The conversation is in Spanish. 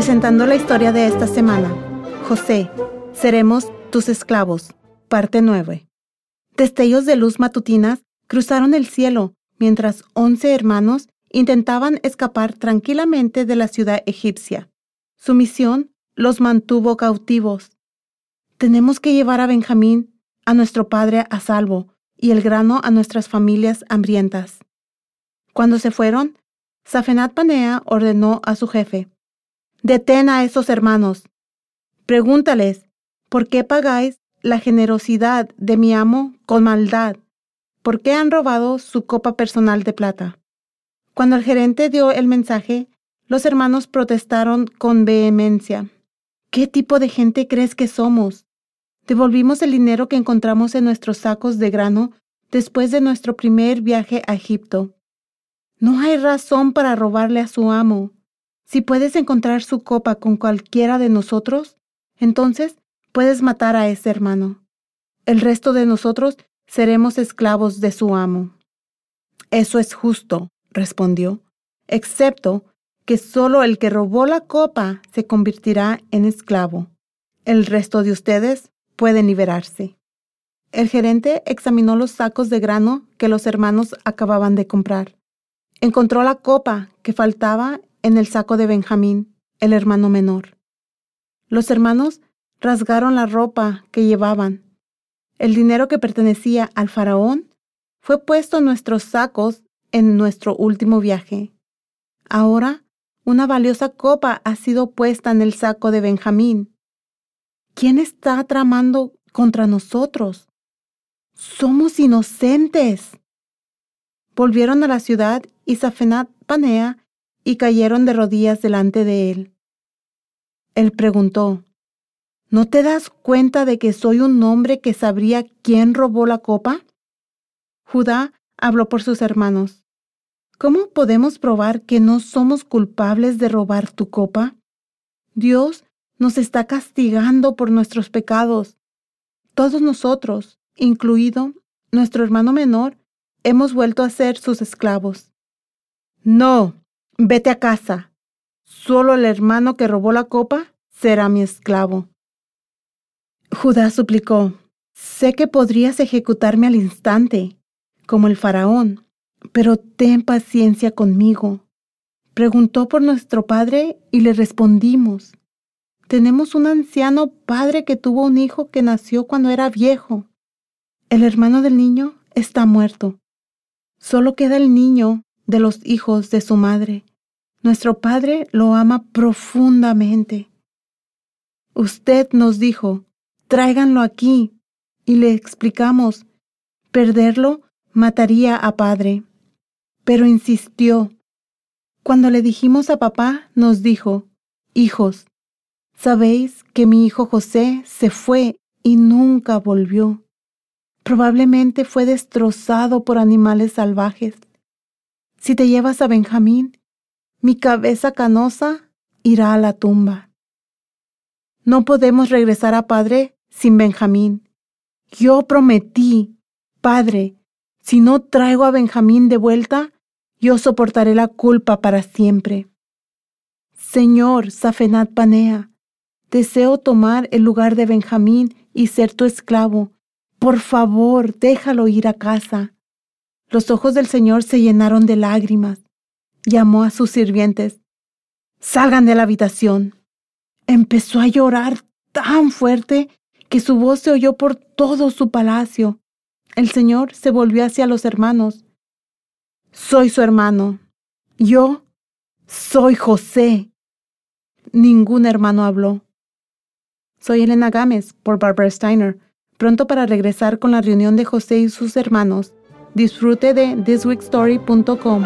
Presentando la historia de esta semana. José, seremos tus esclavos. Parte 9. Destellos de luz matutinas cruzaron el cielo mientras once hermanos intentaban escapar tranquilamente de la ciudad egipcia. Su misión los mantuvo cautivos. Tenemos que llevar a Benjamín, a nuestro padre, a salvo, y el grano a nuestras familias hambrientas. Cuando se fueron, Safenat Panea ordenó a su jefe, Detén a esos hermanos. Pregúntales, ¿por qué pagáis la generosidad de mi amo con maldad? ¿Por qué han robado su copa personal de plata? Cuando el gerente dio el mensaje, los hermanos protestaron con vehemencia. ¿Qué tipo de gente crees que somos? Devolvimos el dinero que encontramos en nuestros sacos de grano después de nuestro primer viaje a Egipto. No hay razón para robarle a su amo. Si puedes encontrar su copa con cualquiera de nosotros, entonces puedes matar a ese hermano. El resto de nosotros seremos esclavos de su amo. Eso es justo, respondió, excepto que solo el que robó la copa se convertirá en esclavo. El resto de ustedes pueden liberarse. El gerente examinó los sacos de grano que los hermanos acababan de comprar. Encontró la copa que faltaba en el saco de Benjamín, el hermano menor. Los hermanos rasgaron la ropa que llevaban. El dinero que pertenecía al faraón fue puesto en nuestros sacos en nuestro último viaje. Ahora, una valiosa copa ha sido puesta en el saco de Benjamín. ¿Quién está tramando contra nosotros? Somos inocentes. Volvieron a la ciudad y Safenat Panea y cayeron de rodillas delante de él. Él preguntó, ¿No te das cuenta de que soy un hombre que sabría quién robó la copa? Judá habló por sus hermanos. ¿Cómo podemos probar que no somos culpables de robar tu copa? Dios nos está castigando por nuestros pecados. Todos nosotros, incluido nuestro hermano menor, hemos vuelto a ser sus esclavos. No, Vete a casa. Solo el hermano que robó la copa será mi esclavo. Judá suplicó, Sé que podrías ejecutarme al instante, como el faraón, pero ten paciencia conmigo. Preguntó por nuestro padre y le respondimos. Tenemos un anciano padre que tuvo un hijo que nació cuando era viejo. El hermano del niño está muerto. Solo queda el niño de los hijos de su madre. Nuestro Padre lo ama profundamente. Usted nos dijo, tráiganlo aquí, y le explicamos, perderlo mataría a Padre. Pero insistió. Cuando le dijimos a papá, nos dijo, Hijos, sabéis que mi hijo José se fue y nunca volvió. Probablemente fue destrozado por animales salvajes. Si te llevas a Benjamín, mi cabeza canosa irá a la tumba. No podemos regresar a Padre sin Benjamín. Yo prometí, Padre, si no traigo a Benjamín de vuelta, yo soportaré la culpa para siempre. Señor Safenat Panea, deseo tomar el lugar de Benjamín y ser tu esclavo. Por favor, déjalo ir a casa. Los ojos del Señor se llenaron de lágrimas llamó a sus sirvientes. Salgan de la habitación. Empezó a llorar tan fuerte que su voz se oyó por todo su palacio. El Señor se volvió hacia los hermanos. Soy su hermano. Yo soy José. Ningún hermano habló. Soy Elena Gámez por Barbara Steiner, pronto para regresar con la reunión de José y sus hermanos. Disfrute de thisweekstory.com.